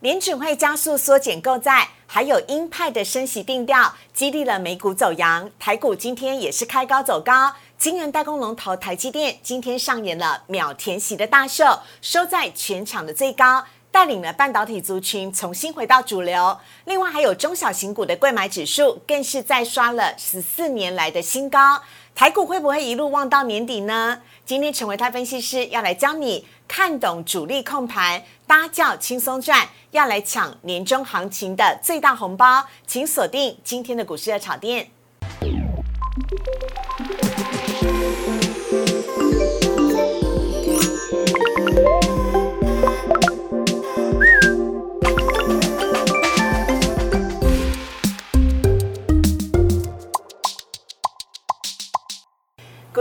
联准会加速缩减购债，还有鹰派的升息定调，激励了美股走阳。台股今天也是开高走高，晶圆代工龙头台积电今天上演了秒填息的大秀，收在全场的最高，带领了半导体族群重新回到主流。另外还有中小型股的贵买指数，更是再刷了十四年来的新高。台股会不会一路望到年底呢？今天陈维泰分析师要来教你看懂主力控盘，搭轿轻松赚，要来抢年终行情的最大红包，请锁定今天的股市热炒店。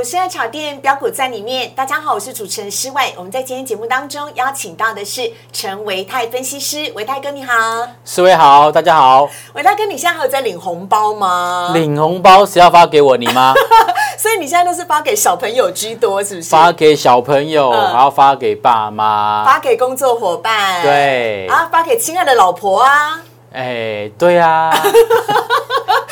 股市热炒店标股在里面，大家好，我是主持人施伟。我们在今天节目当中邀请到的是陈维泰分析师，维泰哥你好，施伟好，大家好。维泰哥，你现在还有在领红包吗？领红包谁要发给我？你吗？所以你现在都是发给小朋友居多，是不是？发给小朋友，嗯还要发给爸妈。发给工作伙伴，对啊，发给亲爱的老婆啊。哎，对啊。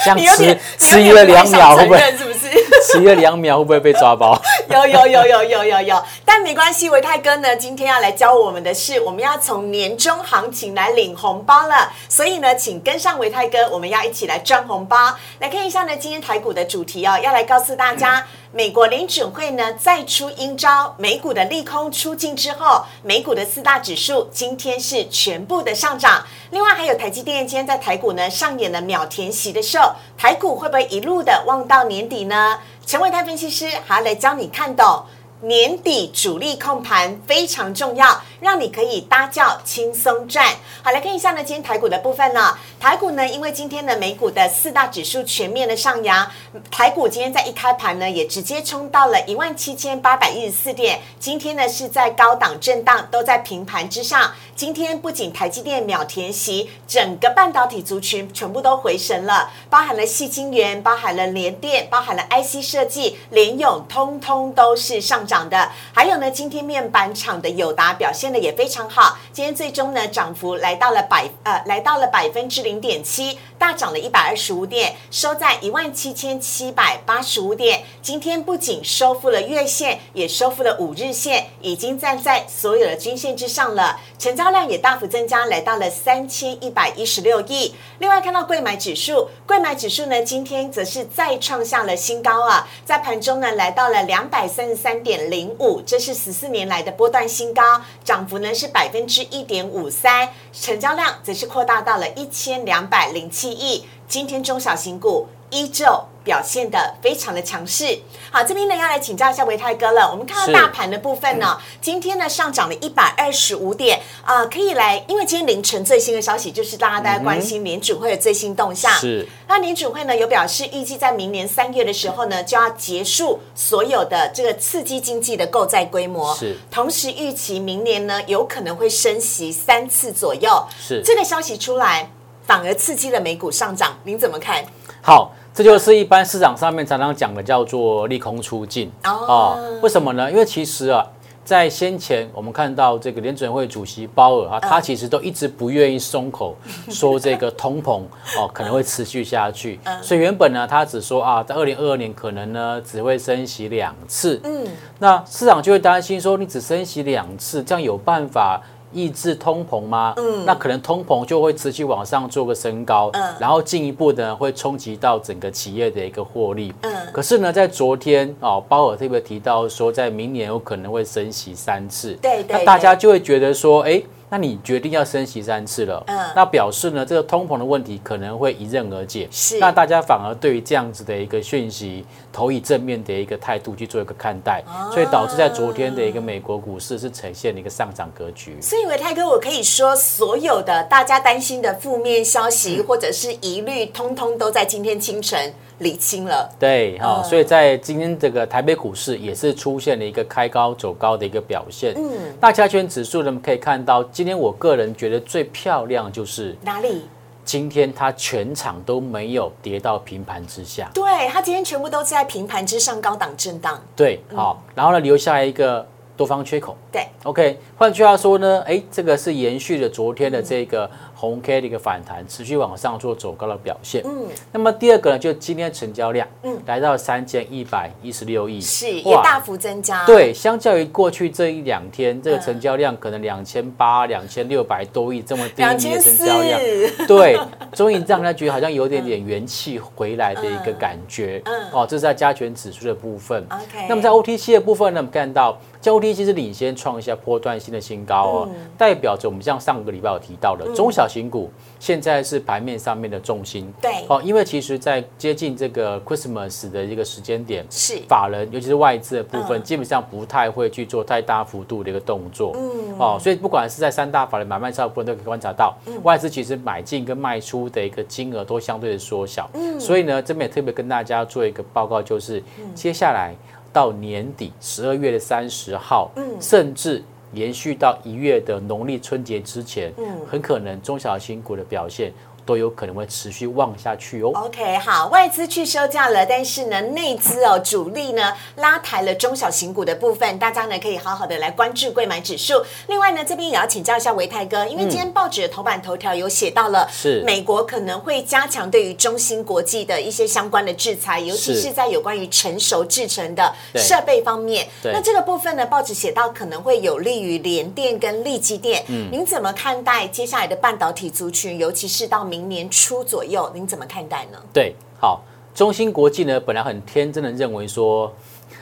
这样迟迟疑了两秒，会不会？是不是？迟疑了两秒，会不会被抓包？有有有有有有有，但没关系，维泰哥呢，今天要来教我们的是，我们要从年终行情来领红包了。所以呢，请跟上维泰哥，我们要一起来赚红包。来看一下呢，今天台股的主题哦，要来告诉大家，美国联准会呢再出阴招，美股的利空出尽之后，美股的四大指数今天是全部的上涨。另外还有台积电今天在台股呢上演了秒填席的秀，台股会不会一路的望到年底呢？陈伟泰分析师还要来教你看懂年底主力控盘非常重要，让你可以搭轿轻松赚。好，来看一下呢，今天台股的部分呢，台股呢，因为今天的美股的四大指数全面的上扬，台股今天在一开盘呢，也直接冲到了一万七千八百一十四点，今天呢是在高档震荡，都在平盘之上。今天不仅台积电秒填席，整个半导体族群全部都回神了，包含了细晶圆，包含了联电，包含了 IC 设计、联咏，通通都是上涨涨的。还有呢，今天面板厂的友达表现的也非常好，今天最终呢涨幅来到了百呃来到了百分之零点七，大涨了一百二十五点，收在一万七千七百八十五点。今天不仅收复了月线，也收复了五日线，已经站在所有的均线之上了。成交量也大幅增加，来到了三千一百一十六亿。另外看到贵买指数，贵买指数呢今天则是再创下了新高啊，在盘中呢来到了两百三十三点零五，这是十四年来的波段新高，涨幅呢是百分之一点五三，成交量则是扩大到了一千两百零七亿。今天中小型股依旧表现的非常的强势。好，这边呢要来请教一下维泰哥了。我们看到大盘的部分呢，今天呢上涨了一百二十五点啊、可以来，因为今天凌晨最新的消息就是大家大家关心联储会的最新动向。是那联储会呢有表示，预计在明年三月的时候呢，就要结束所有的这个刺激经济的购债规模。是同时预期明年呢有可能会升息三次左右。是这个消息出来，反而刺激了美股上涨，您怎么看？好，这就是一般市场上面常常讲的叫做利空出尽哦为什么呢？因为其实啊。在先前，我们看到这个联准会主席鲍尔啊，他其实都一直不愿意松口，说这个通膨哦可能会持续下去。所以原本呢，他只说啊，在二零二二年可能呢只会升息两次。嗯，那市场就会担心说，你只升息两次，这样有办法抑制通膨吗？嗯，那可能通膨就会持续往上做个升高，嗯然后进一步呢会冲击到整个企业的一个获利。嗯可是呢，在昨天哦，鲍尔特别提到说，在明年有可能会升息三次。对对那大家就会觉得说，哎。那你决定要升息三次了，嗯那表示呢，这个通膨的问题可能会迎刃而解。是那大家反而对于这样子的一个讯息，投以正面的一个态度去做一个看待，啊所以导致在昨天的一个美国股市是呈现了一个上涨格局。所以维泰哥，我可以说，所有的大家担心的负面消息或者是疑虑，通通都在今天清晨理清了。对，哈、嗯所以在今天这个台北股市也是出现了一个开高走高的一个表现。嗯，大加权指数呢，我们可以看到，今天我个人觉得最漂亮就是哪里？今天它全场都没有跌到平盘之下。对，它今天全部都在平盘之上高档震荡。对，好，然后呢留下一个多方缺口。对，OK，换句话说呢，哎，这个是延续了昨天的这个红 K 的一个反弹，持续往上做走高的表现。嗯，那么第二个呢，就今天成交量，嗯，来到三千一百一十六亿，是也大幅增加。对，相较于过去这一两天，这个成交量可能两千八、两千六百多亿这么低迷的成交量，对，终于让他觉得好像有点点元气回来的一个感觉。嗯，哦，这是在加权指数的部分。OK，那么在 OTC 的部分呢，我们看到。交 T 其实领先创一下波段性的新高哦，代表着我们像上个礼拜有提到的中小型股，现在是盘面上面的重心。对，哦，因为其实，在接近这个 Christmas 的一个时间点，是法人尤其是外资的部分，基本上不太会去做太大幅度的一个动作。嗯，哦，所以不管是在三大法人买卖超部分都可以观察到，外资其实买进跟卖出的一个金额都相对的缩小。嗯，所以呢，这边也特别跟大家做一个报告，就是接下来。到年底十二月的三十号，嗯，甚至延续到一月的农历春节之前，嗯，很可能中小型股的表现。都有可能会持续旺下去哦。OK，好，外资去收价了，但是呢，内资哦，主力呢拉抬了中小型股的部分，大家呢可以好好的来关注贵买指数。另外呢，这边也要请教一下维泰哥，因为今天报纸的头版头条有写到了，是美国可能会加强对于中芯国际的一些相关的制裁，尤其是在有关于成熟制成的设备方面。那这个部分呢，报纸写到可能会有利于联电跟力基电。嗯，您怎么看待接下来的半导体族群，尤其是到明？明年初左右，您怎么看待呢？对，好，中芯国际呢，本来很天真的认为说，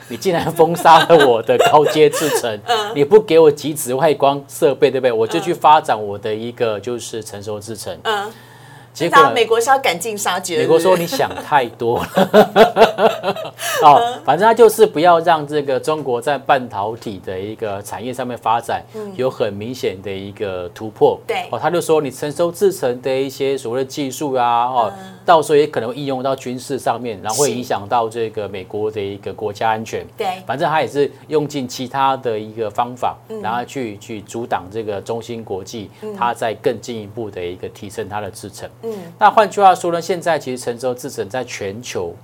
你竟然封杀了我的高阶制程，你不给我极紫外光设备，对不对？我就去发展我的一个就是成熟制程。嗯。结果美国是要赶尽杀绝。美国说你想太多了。哦，反正他就是不要让这个中国在半导体的一个产业上面发展有很明显的一个突破。对。哦，他就说你成熟制成的一些所谓的技术啊，哦，到时候也可能应用到军事上面，然后会影响到这个美国的一个国家安全。对。反正他也是用尽其他的一个方法，然后去去阻挡这个中芯国际，它在更进一步的一个提升它的制程。嗯，那换句话说呢，现在其实成熟制程在全球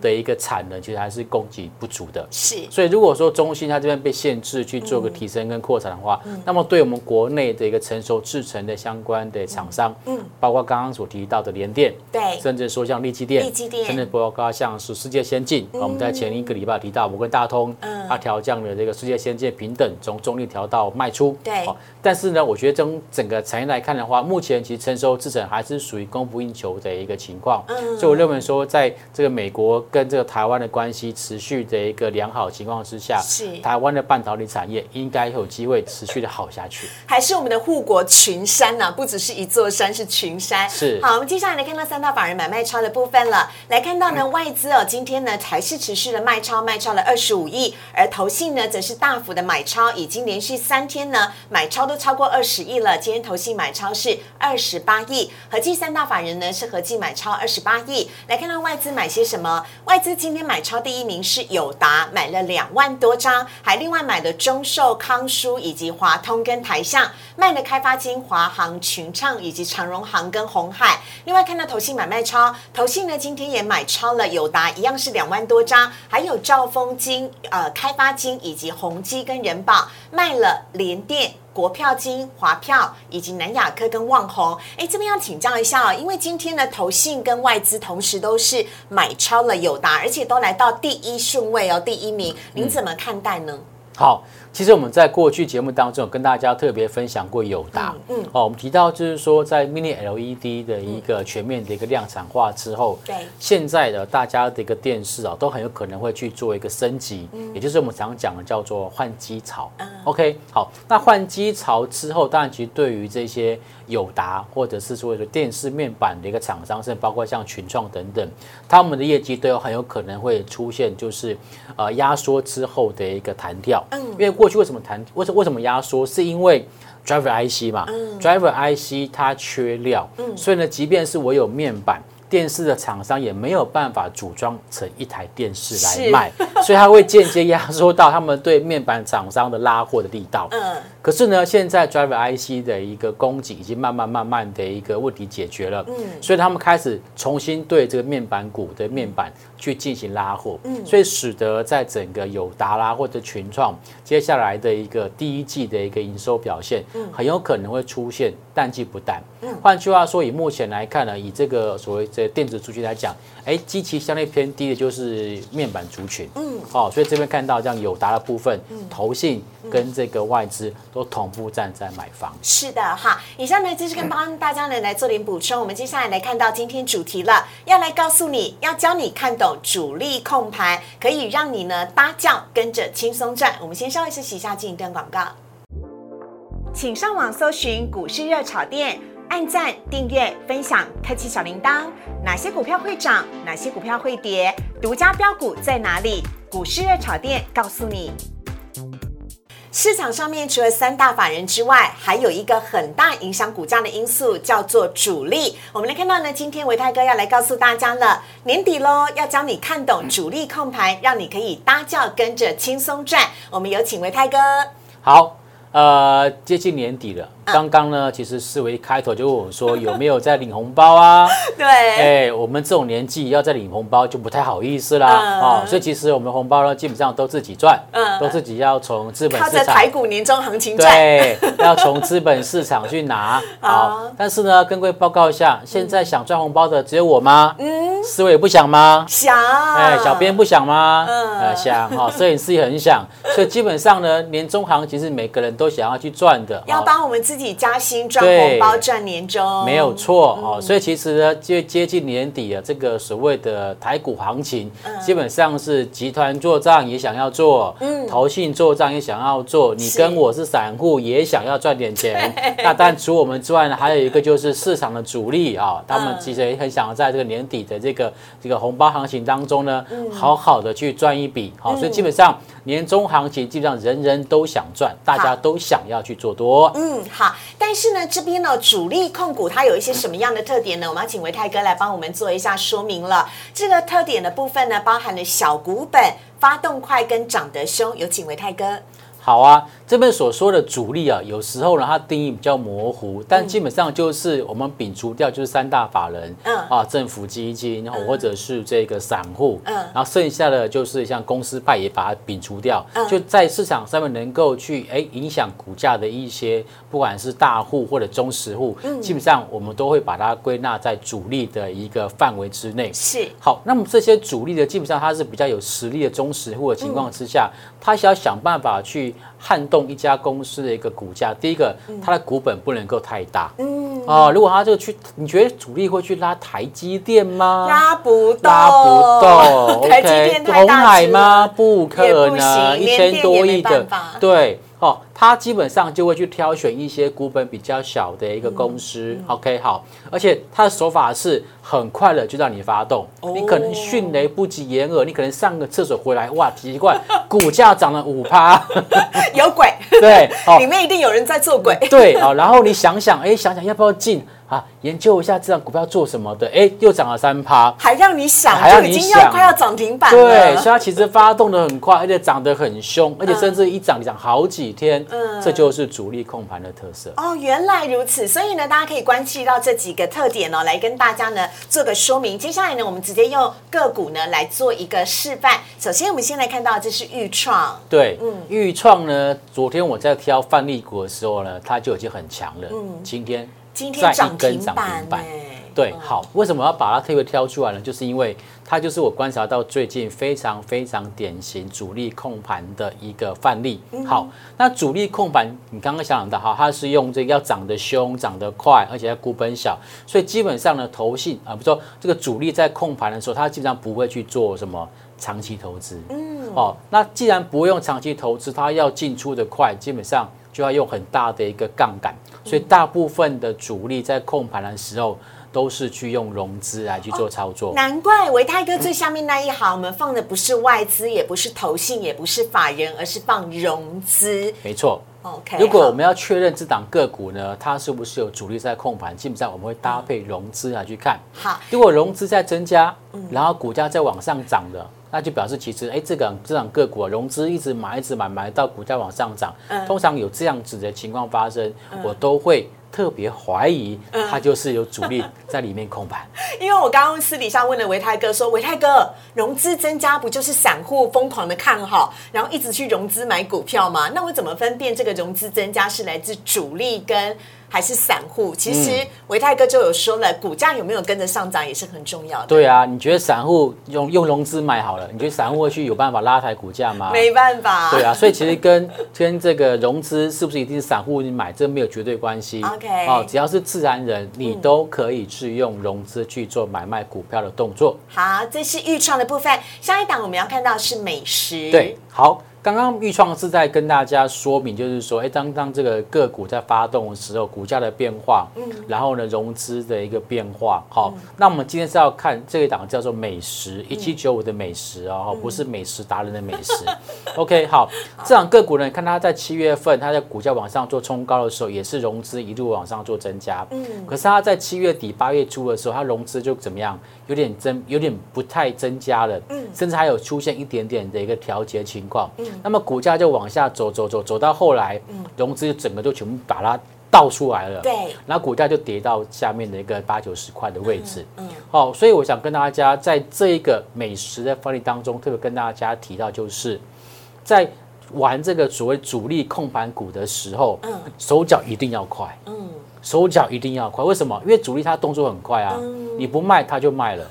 的一个产能其实还是供给不足的。是，所以如果说中芯它这边被限制去做个提升跟扩产的话，那么对我们国内的一个成熟制成的相关的厂商，嗯，包括刚刚所提到的联电，对，甚至说像力基电，力基电，甚至包括像是世界先进，我们在前一个礼拜提到，我跟大通，嗯，它调降了这个世界先进平等从中立调到卖出，对，但是呢，我觉得从整个产业来看的话，目前其实成熟制成还是属于供不应求的一个情况，嗯。所以我认为说，在这个美国跟这个台湾的关系持续的一个良好情况之下，是台湾的半导体产业应该有机会持续的好下去。还是我们的护国群山呐，不只是一座山，是群山。是好，我们接下来来看到三大法人买卖超的部分了。来看到呢，外资哦，今天呢还是持续的卖超，卖超了二十五亿，而投信呢则是大幅的买超，已经连续三天呢买超都超过二十亿了。今天投信买超是二十八亿，合计三大法人呢是合计买超二十八亿。来看到外资买些什么？外资今天买超第一名是友达，买了两万多张，还另外买了中寿、康舒以及华通跟台象，卖了开发金、华航、群创以及长荣航跟红海。另外看到投信买卖超，投信呢今天也买超了友达，一样是两万多张，还有兆丰金、呃开发金以及宏基跟人保，卖了联电。国票金、华票以及南亚科跟旺宏，哎，这边要请教一下哦，因为今天的投信跟外资同时都是买超了友达，而且都来到第一顺位哦，第一名，您怎么看待呢？好。其实我们在过去节目当中有跟大家特别分享过友达，嗯，哦，我们提到就是说在 Mini LED 的一个全面的一个量产化之后，对，现在的大家的一个电视啊，都很有可能会去做一个升级，嗯，也就是我们常讲的叫做换机潮，嗯，OK，好，那换机潮之后，当然其实对于这些友达或者是所谓的电视面板的一个厂商，甚至包括像群创等等，他们的业绩都有很有可能会出现就是呃压缩之后的一个弹跳，嗯，因为过去为什么弹为什为什么压缩？是因为 driver IC 嘛，driver IC 它缺料，所以呢，即便是我有面板。电视的厂商也没有办法组装成一台电视来是。卖，所以它会间接压缩到他们对面板厂商的拉货的力道。嗯，可是呢，现在 Driver IC 的一个供给已经慢慢慢慢的一个问题解决了，嗯，所以他们开始重新对这个面板股的面板去进行拉货，嗯，所以使得在整个友达啦或者群创接下来的一个第一季的一个营收表现，嗯，很有可能会出现淡季不淡。嗯，换句话说，以目前来看呢，以这个所谓这电子族群来讲，哎，基期相对偏低的就是面板族群，嗯，哦，所以这边看到这样友达的部分，投信跟这个外资都同步站在买房。是的哈。以上呢就是跟帮大家呢来做点补充。我们接下来来看到今天主题了，要来告诉你要教你看懂主力控盘，可以让你呢搭轿跟着轻松赚。我们先稍微休息一下，进一段广告。请上网搜寻股市热炒店，按赞、订阅、分享，开启小铃铛。哪些股票会涨？哪些股票会跌？独家标股在哪里？股市热炒店告诉你。市场上面除了三大法人之外，还有一个很大影响股价的因素，叫做主力。我们来看到呢，今天维泰哥要来告诉大家了，年底喽，要教你看懂主力控盘，让你可以搭轿跟着轻松赚。我们有请维泰哥。好，呃，接近年底了，刚刚呢，其实思维一开头就问我说有没有在领红包啊？对，哎，我们这种年纪要在领红包就不太好意思啦，嗯哦，所以其实我们红包呢，基本上都自己赚，嗯都自己要从资本靠市场着台股年终行情赚。对，要从资本市场去拿。好，但是呢，跟各位报告一下，现在想赚红包的只有我吗？嗯，思维也不想吗？想，哎，小编不想吗？嗯呃，想哈，摄影师也很想，所以基本上呢，年终行情是每个人都想要去赚的。要哦帮我们自己加薪赚对红包赚年终，没有错哦，所以其实呢，接接近年底啊，这个所谓的台股行情，基本上是集团做账也想要做，嗯，投信做账也想要做，你跟我是散户也想要赚点钱。那但除我们之外呢，还有一个就是市场的主力啊，他们嗯。其实也很想要在这个年底的这个这个红包行情当中呢，好好的去赚一笔。好，所以基本上年终行情基本上人人都想赚，大家都想要去做多。嗯，好，但是呢，这边呢，主力控股它有一些什么样的特点呢？我们要请维泰哥来帮我们做一下说明了。这个特点的部分呢，包含了小股本、发动快跟涨得凶。有请维泰哥。好啊，这边所说的主力啊，有时候呢，它定义比较模糊，但基本上就是我们摒除掉就是三大法人，嗯。啊，政府基金，然后或者是这个散户，嗯。然后剩下的就是像公司派也把它摒除掉，嗯。就在市场上面能够去哎影响股价的一些，不管是大户或者中实户，嗯。基本上我们都会把它归纳在主力的一个范围之内。是，好，那么这些主力的基本上它是比较有实力的中实户的情况之下，它想要想办法去撼动一家公司的一个股价。第一个，它的股本不能够太大。嗯，哦，如果它这个去，你觉得主力会去拉台积电吗？拉不动，拉不动 台积，OK？电太红大吗？不可能，一千多亿的对。哦，它基本上就会去挑选一些股本比较小的一个嗯公司、o k 好，而且他的手法是很快的就让你发动，哦。你可能迅雷不及掩耳，你可能上个厕所回来，哇，奇怪，股价涨了五趴，有鬼，对，哦。里，面一定有人在做鬼。对，好，然后你想想，哎，想想要不要进？啊？研究一下这张股票做什么的，哎，又涨了三趴，还让你想，还让你就已经要想快要涨停板了。对，所以它其实发动的很快，而且涨得很凶，而且甚至一涨涨好几天，嗯这就是主力控盘的特色。哦，原来如此，所以呢，大家可以关注到这几个特点哦，来跟大家呢做个说明。接下来呢，我们直接用个股呢来做一个示范。首先，我们先来看到这是豫创，对，嗯豫创呢，昨天我在挑范例股的时候呢，它就已经很强了。嗯今天今天涨停板对，好，为什么要把它特别挑出来呢？就是因为它就是我观察到最近非常非常典型主力控盘的一个范例。好，那主力控盘，你刚刚想到哈，它是用这个要涨得凶、涨得快，而且要股本小，所以基本上呢，投信啊，比如说这个主力在控盘的时候，它基本上不会去做什么长期投资。嗯，哦，那既然不用长期投资，它要进出的快，基本上就要用很大的一个杠杆，所以大部分的主力在控盘的时候。都是去用融资来去做操作。难怪维泰哥最下面那一行，我们放的不是外资，也不是投信，也不是法人，而是放融资。没错，OK，如果我们要确认这档个股呢，它是不是有主力在控盘，基本上我们会搭配融资来去看。好，如果融资在增加，嗯然后股价在往上涨的，那就表示其实哎，这个这档个股啊，融资一直买，一直买，买到股价往上涨。嗯通常有这样子的情况发生，我都会特别怀疑嗯它就是有主力在里面控盘。因为我刚刚私底下问了维泰哥说，维泰哥融资增加不就是散户疯狂的看好，然后一直去融资买股票吗？那我怎么分辨这个融资增加是来自主力跟还是散户？其实嗯维泰哥就有说了，股价有没有跟着上涨也是很重要的。对啊，你觉得散户用用融资买好了，你觉得散户会去有办法拉抬股价吗？没办法，对啊，所以其实跟 跟这个融资是不是一定是散户买，这没有绝对关系。OK 嗯哦，只要是自然人，你都可以去用融资去做买卖股票的动作。好，这是预创的部分。下一档我们要看到是美食，对，好，刚刚预创是在跟大家说明，就是说，哎，当当这个个股在发动的时候，股价的变化，嗯，然后呢，融资的一个变化，好，那我们今天是要看这一档叫做美食一七九五的美食哦，不是美食达人的美食。OK，好，这档个股呢，看它在七月份，它在股价往上做冲高的时候，也是融资一路往上做增加，嗯，可是它在七月底八月初的时候，它融资就怎么样，有点增，有点不太增加了，嗯，甚至还有出现一点点的一个调节情况，嗯，那么股价就往下走走走走到后来，融资整个就全部把它倒出来了，对，然后股价就跌到下面的一个八九十块的位置。嗯，好、所以我想跟大家在这一个美食的范例当中，特别跟大家提到，就是在玩这个所谓主力控盘股的时候，嗯，手脚一定要快，嗯，手脚一定要快。为什么？因为主力他动作很快啊，你不卖他就卖了。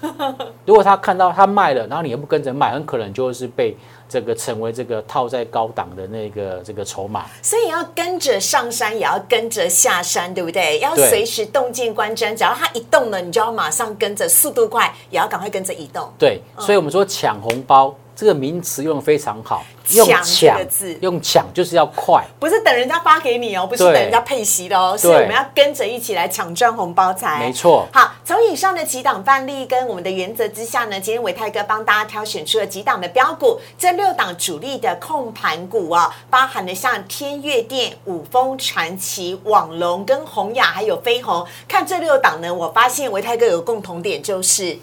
如果他看到他卖了，然后你又不跟着卖，很可能就是被这个成为这个套在高档的那个这个筹码。所以要跟着上山，也要跟着下山，对不对？要随时动静观瞻，只要它一动了，你就要马上跟着，速度快，也要赶快跟着移动。对，所以我们说抢红包这个名词用的非常好，用抢字用抢就是要快。不是等人家发给你哦，不是等人家配息的哦，是我们要跟着一起来抢赚红包财。没错好，从以上的几档范例跟我们的原则之下呢，今天伟泰哥帮大家挑选出了几档的标股，这六档主力的控盘股啊，包含了像天悦电、五峰传奇、网龙跟宏雅，还有飞鸿。看这六档呢，我发现伟泰哥有个共同点就是。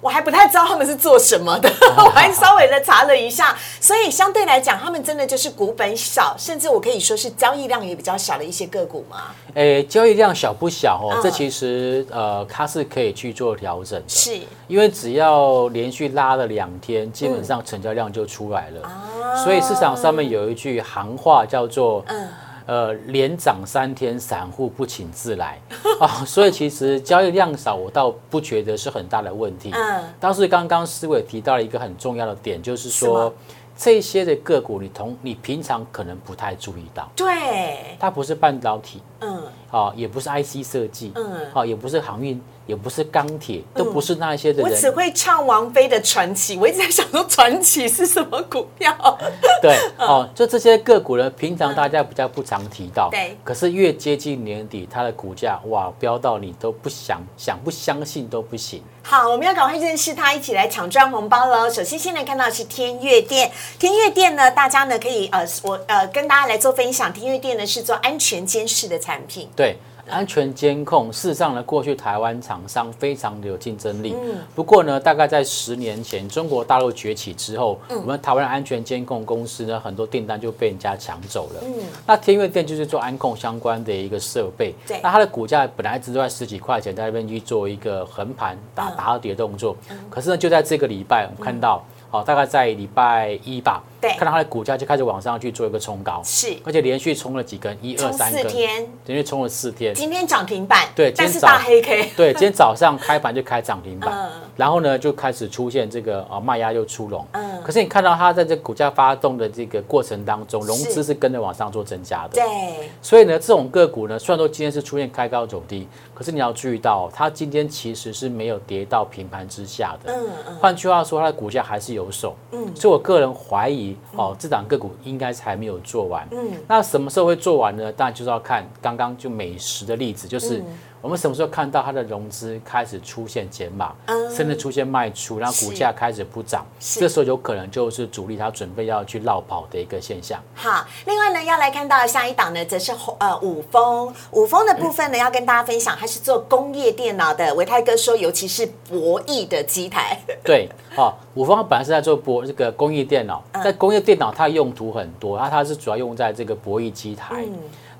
我还不太知道他们是做什么的，我还稍微的查了一下，所以相对来讲，他们真的就是股本小，甚至我可以说是交易量也比较小的一些个股嘛。诶，交易量小不小哦？嗯这其实呃，它是可以去做调整的，是因为只要连续拉了两天，基本上成交量就出来了。啊所以市场上面有一句行话叫做嗯呃，连涨三天，散户不请自来啊。所以其实交易量少，我倒不觉得是很大的问题。嗯但是刚刚思伟提到了一个很重要的点，就是说这些的个股，你同你平常可能不太注意到，对，它不是半导体，嗯。啊，也不是 IC 设计，嗯。啊，也不是航运，也不是钢铁，都不是那一些的人。我只人。会唱王菲的传奇，我一直在想说传奇是什么股票？对，哦，就这些个股呢，平常大家比较不常提到，对。可是越接近年底，它的股价哇飙到你都不想想不相信都不行。好，我们要赶快认识他，一起来抢赚红包喽！首先，现在看到是天悦店，天悦店呢，大家呢可以呃，我呃跟大家来做分享。天悦店呢是做安全监视的产品，对。安全监控，事实上呢，过去台湾厂商非常的有竞争力。嗯不过呢，大概在十年前，中国大陆崛起之后，嗯我们台湾的安全监控公司呢，很多订单就被人家抢走了。嗯那天悦电就是做安控相关的一个设备。对那它的股价本来只都在十几块钱，在那边去做一个横盘打嗯打到跌动作。可是呢，就在这个礼拜，我们看到，好、大概在礼拜一吧，对看到它的股价就开始往上去做一个冲高，是而且连续冲了几根，一二三根，四天，连续冲了四天。今天涨停板，对今天是大黑 K，对，今天早上开盘就开涨停板，嗯然后呢就开始出现这个啊卖压又出笼。嗯可是你看到它在这股价发动的这个过程当中，融是资是跟着往上做增加的。对，所以呢，这种个股呢，虽然说今天是出现开高走低，可是你要注意到哦，它今天其实是没有跌到平盘之下的。嗯嗯，换句话说，它的股价还是有手。嗯所以我个人怀疑哦，这档个股应该是还没有做完。嗯那什么时候会做完呢？当然就是要看刚刚就美食的例子，就是我们什么时候看到它的融资开始出现减码，嗯甚至出现卖出，然后股价开始不涨，是这时候有可能就是主力它准备要去绕跑的一个现象。好，另外呢，要来看到下一档呢，则是呃五峰。五峰的部分呢，要跟大家分享，它是做工业电脑的。维泰哥说，尤其是博弈的机台，对，哦，五峰本来是在做博这个工业电脑，嗯在工业电脑它用途很多，它它是主要用在这个博弈机台。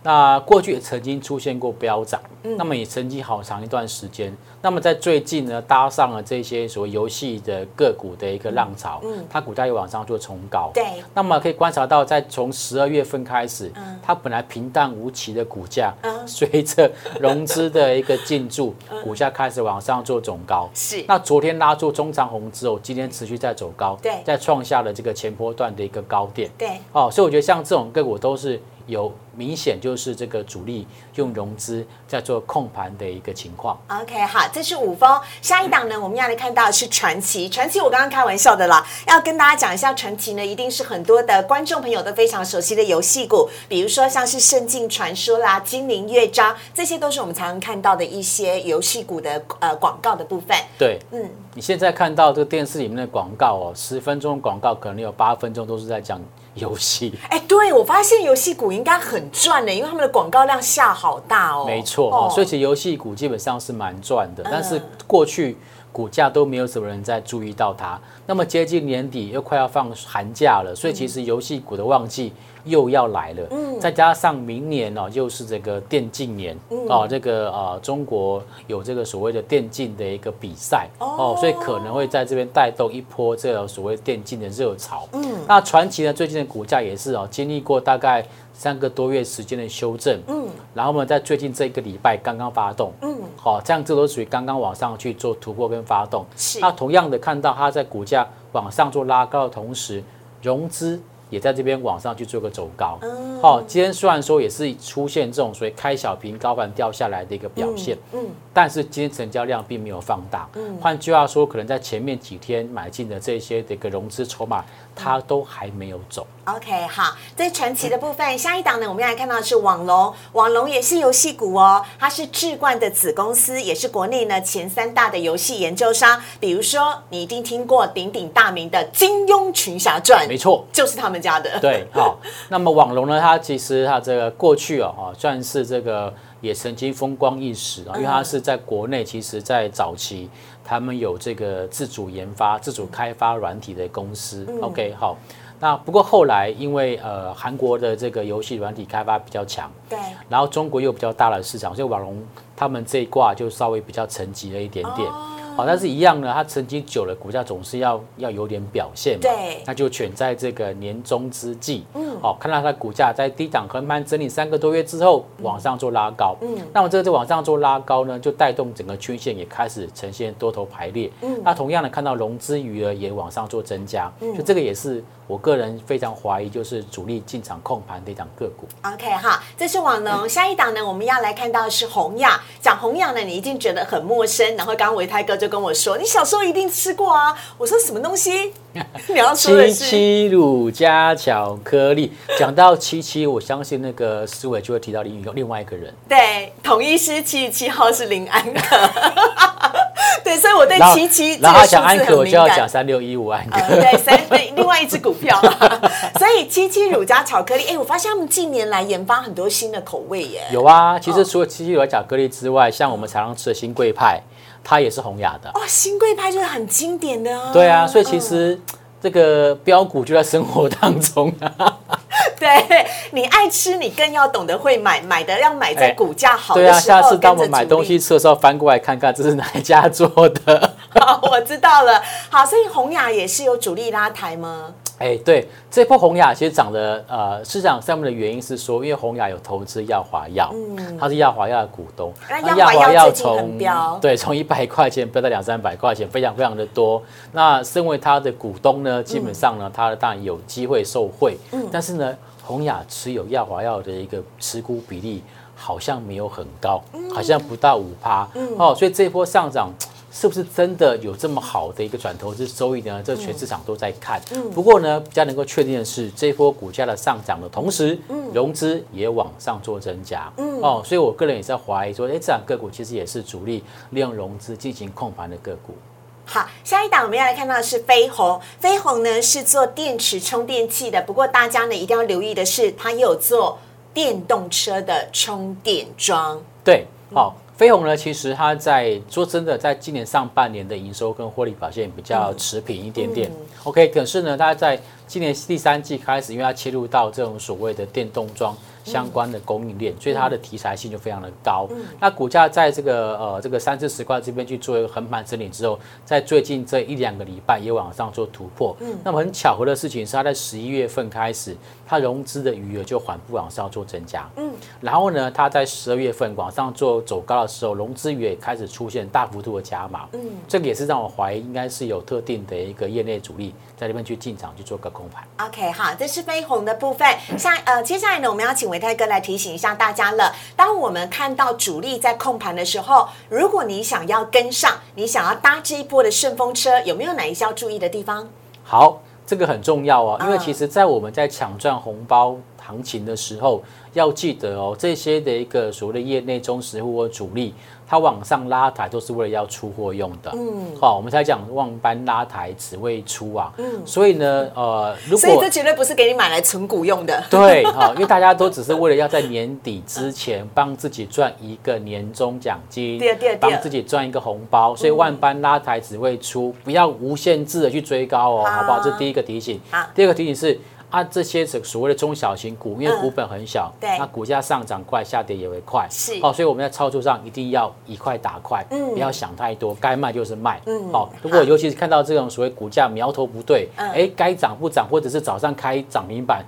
嗯那过去也曾经出现过飙涨，那么也曾经好长一段时间。那么在最近呢，搭上了这些所谓游戏的个股的一个浪潮，它股价又往上做冲高。嗯对那么可以观察到，在从十二月份开始，它本来平淡无奇的股价，嗯随着融资的一个进驻，股价开始往上做总高。是那昨天拉住中长红之后，今天持续在走高，对在创下了这个前波段的一个高点。对，哦，所以我觉得像这种个股都是有明显就是这个主力用融资在做控盘的一个情况。OK，好，这是五峰。下一档呢，我们要来看到的是传奇。传奇，我刚刚开玩笑的啦，要跟大家讲一下，传奇呢，一定是很多的观众朋友都非常熟悉的游戏股，比如说像是《圣境传说》啦、《精灵乐章》，这些都是我们常常看到的一些游戏股的呃广告的部分。对，嗯，你现在看到这个电视里面的广告哦，十分钟的广告可能有八分钟都是在讲游戏。哎，对我发现游戏股应该很赚的，因为他们的广告量下好大哦。没错哦，所以其实游戏股基本上是蛮赚的，但是过去股价都没有什么人在注意到它。那么接近年底又快要放寒假了，所以其实游戏股的旺季又要来了。嗯，再加上明年哦，又是这个电竞年哦，这个啊中国有这个所谓的电竞的一个比赛哦，所以可能会在这边带动一波这个所谓电竞的热潮。嗯，那传奇呢，最近的股价也是哦，经历过大概三个多月时间的修正。嗯，然后呢，在最近这一个礼拜刚刚发动。嗯，好、这样这都属于刚刚往上去做突破跟发动。是那同样的看到它在股价往上做拉高的同时，融资也在这边往上去做个走高。嗯，好、今天虽然说也是出现这种所谓开小平高盘掉下来的一个表现，嗯，但是今天成交量并没有放大。嗯，换句话说，可能在前面几天买进的这些的一个融资筹码，它都还没有走。OK，好，在传奇的部分，下一档呢，我们要来看到的是网龙，网龙也是游戏股哦，它是智冠的子公司，也是国内呢前三大的游戏研究商。比如说，你一定听过鼎鼎大名的《金庸群侠传》，没错，就是他们家的。对，好，那么网龙呢，它其实它这个过去哦，哦算是这个也曾经风光一时啊，因为它是在国内，其实在早期他们有这个自主研发、自主开发软体的公司。OK，好。那不过后来因为呃韩国的这个游戏软体开发比较强，对，然后中国又比较大的市场，所以网龙他们这一挂就稍微比较沉寂了一点点。好，但是一样呢，它沉寂久了，股价总是要要有点表现嘛。对。那就选在这个年终之际，嗯，好，看到它的股价在低档横盘整理三个多月之后，往上做拉高，嗯，那么这个在往上做拉高呢，就带动整个均线也开始呈现多头排列，嗯，那同样的看到融资余额也往上做增加，嗯，就这个也是我个人非常怀疑，就是主力进场控盘的一档个股。OK 哈，这是网龙。下一档呢，我们要来看到的是宏亚。讲宏亚呢，你一定觉得很陌生。然后刚刚维泰哥就跟我说，你小时候一定吃过啊。我说什么东西？你要说的七是七乳加巧克力。讲到七七，我相信那个思伟就会提到另一个另外一个人，对，统一师七十七号是林安可。对，所以我对七七这然后他个数字讲安可，我就要讲。三六一五安可。呃，对，三对，另外一只股票，所以七七乳加巧克力，哎，我发现他们近年来研发很多新的口味耶。有啊，其实除了七七乳加巧克力之外，像我们常常吃的新贵派，它也是红雅的。哦，新贵派就是很经典的啊。对啊，所以其实这个标股就在生活当中啊。对你爱吃，你更要懂得会买，买的要买在哎股价好对啊，的时候。下次当我们买东西吃的时候，翻过来看看这是哪一家做的。好，我知道了。好，所以红雅也是有主力拉抬吗？哎，对，这波红雅其实涨的呃市场上面的原因是说，因为红雅有投资耀华药，嗯它是耀华药的股东，那那耀华药从飙对从一百块钱飙到两三百块钱，非常非常的多。那身为它的股东呢，基本上呢，它当然有机会受惠，但是呢，红雅持有亚华药的一个持股比例好像没有很高，好像不到五趴、哦，所以这一波上涨。是不是真的有这么好的一个转投资收益呢？这全市场都在看。不过呢，比较能够确定的是，这波股价的上涨的同时，融资也往上做增加。哦，所以我个人也在怀疑说，哎，这两个股其实也是主力利用融资进行控盘的个股。好，下一档我们要来看到的是飞鸿。飞鸿呢是做电池充电器的，不过大家呢一定要留意的是，它也有做电动车的充电桩。对，好，飞鸿呢其实它在说真的，在今年上半年的营收跟获利表现比较持平一点点。OK，可是呢，它在今年第三季开始，因为它切入到这种所谓的电动装。相关的供应链，所以它的题材性就非常的高。那股价在这个呃这个三四十块这边去做一个横盘整理之后，在最近这一两个礼拜也往上做突破。那么很巧合的事情是，它在十一月份开始，它融资的余额就缓步往上做增加。嗯，然后呢，它在十二月份往上做走高的时候，融资余也开始出现大幅度的加码。嗯，这个也是让我怀疑，应该是有特定的一个业内主力在那边去进场去做个空盘。OK，好，这是飞鸿的部分。下呃，接下来呢，我们要请维泰哥来提醒一下大家了。当我们看到主力在控盘的时候，如果你想要跟上，你想要搭这一波的顺风车，有没有哪一些要注意的地方？好，这个很重要哦，因为其实，在我们在抢赚红包行情的时候，要记得哦，这些的一个所谓的业内中实户或主力。它往上拉抬都是为了要出货用的，嗯，好，我们才讲望班拉抬只为出啊，嗯，所以呢，呃，如果所以这绝对不是给你买来存股用的，对，哈，因为大家都只是为了要在年底之前帮自己赚一个年终奖金，对对对，帮自己赚一个红包，所以万般拉抬只为出，不要无限制的去追高哦，好不好？这第一个提醒，好，第二个提醒是。啊，这些所所谓的中小型股，因为股本很小，对，那股价上涨快，下跌也会快，是哦，所以我们在操作上一定要一块打快，嗯，不要想太多，该卖就是卖，嗯，好，如果尤其是看到这种所谓股价苗头不对，哎，该涨不涨，或者是早上开涨停板。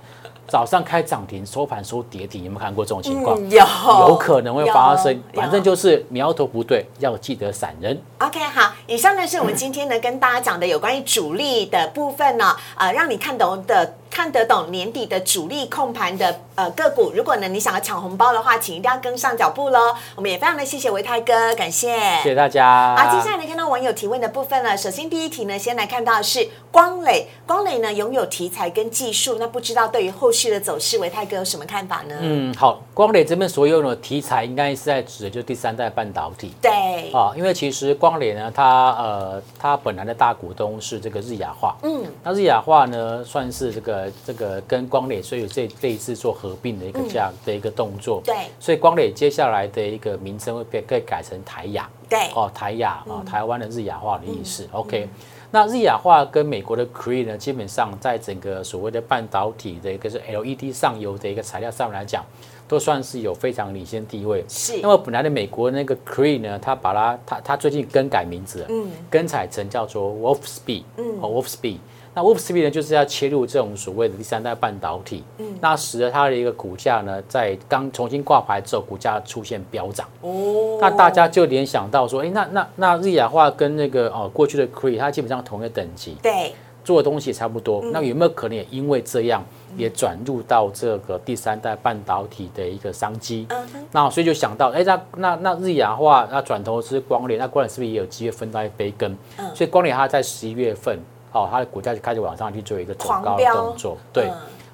早上开涨停，收盘收跌停，有没有看过这种情况？有，有可能会发生。反正就是苗头不对，要记得闪人。OK，好，以上呢是我们今天呢跟大家讲的有关于主力的部分呢，呃，让你看懂的。看得懂年底的主力控盘的呃个股，如果呢你想要抢红包的话，请一定要跟上脚步喽。我们也非常的谢谢维泰哥，感谢，谢谢大家。好，接下来呢看到网友提问的部分了。首先第一题呢，先来看到是光磊，光磊呢拥有题材跟技术，那不知道对于后续的走势，维泰哥有什么看法呢？嗯，好，光磊这边所有的题材，应该是在指的就是第三代半导体。对，啊，因为其实光磊呢，它呃它本来的大股东是这个日亚化，嗯，那日亚化呢算是这个。这个跟光磊所以有这这一次做合并的一个这样的一个动作，对，所以光磊接下来的一个名称会被，可以改成台亚，对，哦，台亚啊，台湾的日亚化的意思。OK，那日亚化跟美国的 Cree 呢，基本上在整个所谓的半导体的一个是 LED 上游的一个材料上面来讲，都算是有非常领先地位。是，那么本来的美国那个 Cree 呢，它把它它它最近更改名字，嗯，更改成叫做 Wolfspeed，嗯，Wolfspeed。那 Wolfspeed 呢，就是要切入这种所谓的第三代半导体，嗯，那使得它的一个股价呢，在刚重新挂牌之后，股价出现飙涨。哦，那大家就联想到说，哎，那那那日亚化跟那个哦过去的 Cree，它基本上同一个等级，对，做的东西差不多。那有没有可能也因为这样，也转入到这个第三代半导体的一个商机？嗯那所以就想到，哎，那那那日亚化那转投资光联，那光联是不是也有机会分到一杯羹？嗯，所以光联它在十一月份。好，它的股价就开始往上去做一个走高的动作。对，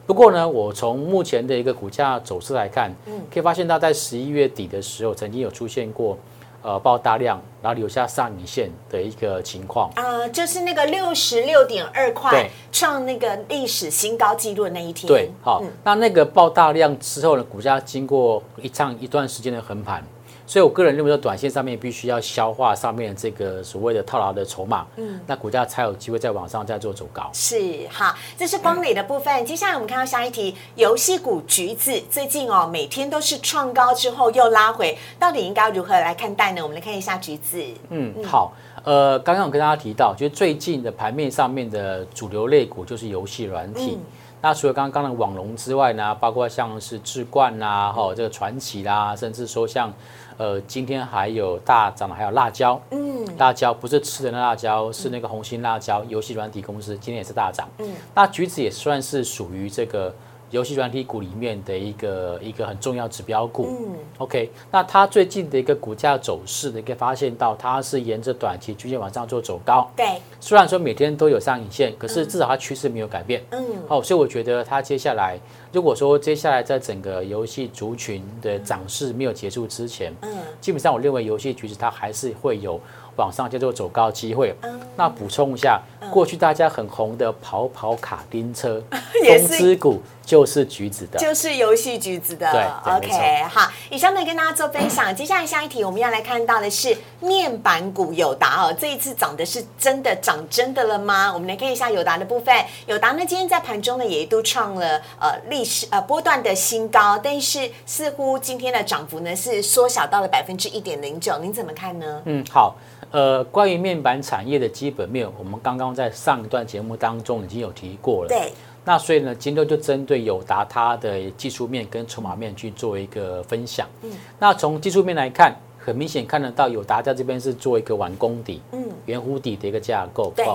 不过呢，我从目前的一个股价走势来看，嗯，可以发现它在十一月底的时候，曾经有出现过呃爆大量，然后留下上影线的一个情况。啊，就是那个六十六点二块创那个历史新高纪录的那一天。对，好，那那个爆大量之后呢，股价经过一场一段时间的横盘。所以，我个人认为说，短线上面必须要消化上面这个所谓的套牢的筹码，嗯，那股价才有机会在往上再做走高。是，好，这是光磊的部分。接下来我们看到下一题，游戏股橘子最近哦，每天都是创高之后又拉回，到底应该如何来看待呢？我们来看一下橘子。嗯，好，呃，刚刚我跟大家提到，就是最近的盘面上面的主流类股就是游戏软体。那除了刚刚的网龙之外呢，包括像是智冠呐，哈，这个传奇啦，甚至说像。呃，今天还有大涨的，还有辣椒，嗯，辣椒不是吃的那辣椒，是那个红心辣椒，游戏软体公司今天也是大涨，嗯，那橘子也算是属于这个游戏软体股里面的一个一个很重要指标股。嗯，OK，那它最近的一个股价走势呢，可以发现到它是沿着短期均线往上做走高。对，虽然说每天都有上影线，可是至少它趋势没有改变。嗯，好，所以我觉得它接下来，如果说接下来在整个游戏族群的涨势没有结束之前，嗯，基本上我认为游戏局势它还是会有。往上叫做走高机会。那补充一下，过去大家很红的跑跑卡丁车，风之谷就是橘子的，就是游戏橘子的。对，OK，好，以上呢跟大家做分享。接下来下一题，我们要来看到的是面板股友达哦，这一次涨的是真的涨真的了吗？我们来看一下友达的部分。友达呢今天在盘中呢也一度创了呃历史呃波段的新高，但是似乎今天的涨幅呢是缩小到了百分之一点零九，您怎么看呢？嗯，好。呃，关于面板产业的基本面，我们刚刚在上一段节目当中已经有提过了。对。那所以呢，今天就针对友达它的技术面跟筹码面去做一个分享。嗯。那从技术面来看，很明显看得到友达在这边是做一个碗工底，嗯，圆弧底的一个架构。对。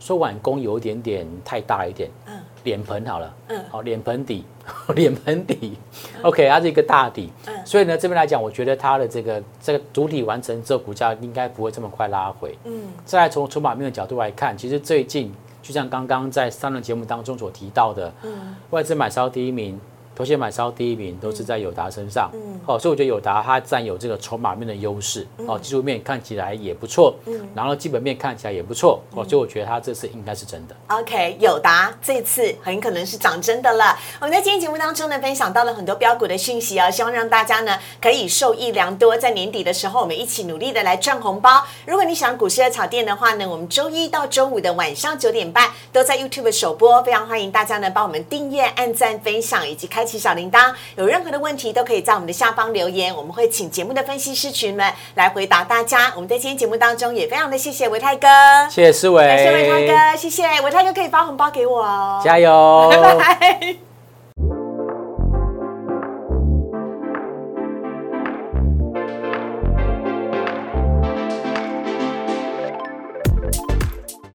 说碗工有一点点太大一点。嗯。脸盆好了。嗯。好，脸盆底。脸盆底，OK，它是一个大底，所以呢，这边来讲，我觉得它的这个这个主体完成之后，股价应该不会这么快拉回。嗯，再从筹码面的角度来看，其实最近就像刚刚在三轮节目当中所提到的，嗯，外资买超第一名。头先买超第一名都是在友达身上，嗯，哦，所以我觉得友达它占有这个筹码面的优势，哦，技术面看起来也不错，嗯，然后基本面看起来也不错，哦，所以我觉得它这次应该是真的。OK，友达这次很可能是涨真的了。我们在今天节目当中呢，分享到了很多标股的讯息啊，希望让大家呢可以受益良多。在年底的时候，我们一起努力的来赚红包。如果你想股市的草店的话呢，我们周一到周五的晚上九点半都在 YouTube 首播，非常欢迎大家呢帮我们订阅、按赞、分享以及开启小铃铛。有任何的问题都可以在我们的下方留言，我们会请节目的分析师群们来回答大家。我们在今天节目当中也非常的谢谢维泰哥，谢谢思维，谢谢维泰哥，谢谢维泰哥可以发红包给我哦，加油，拜拜。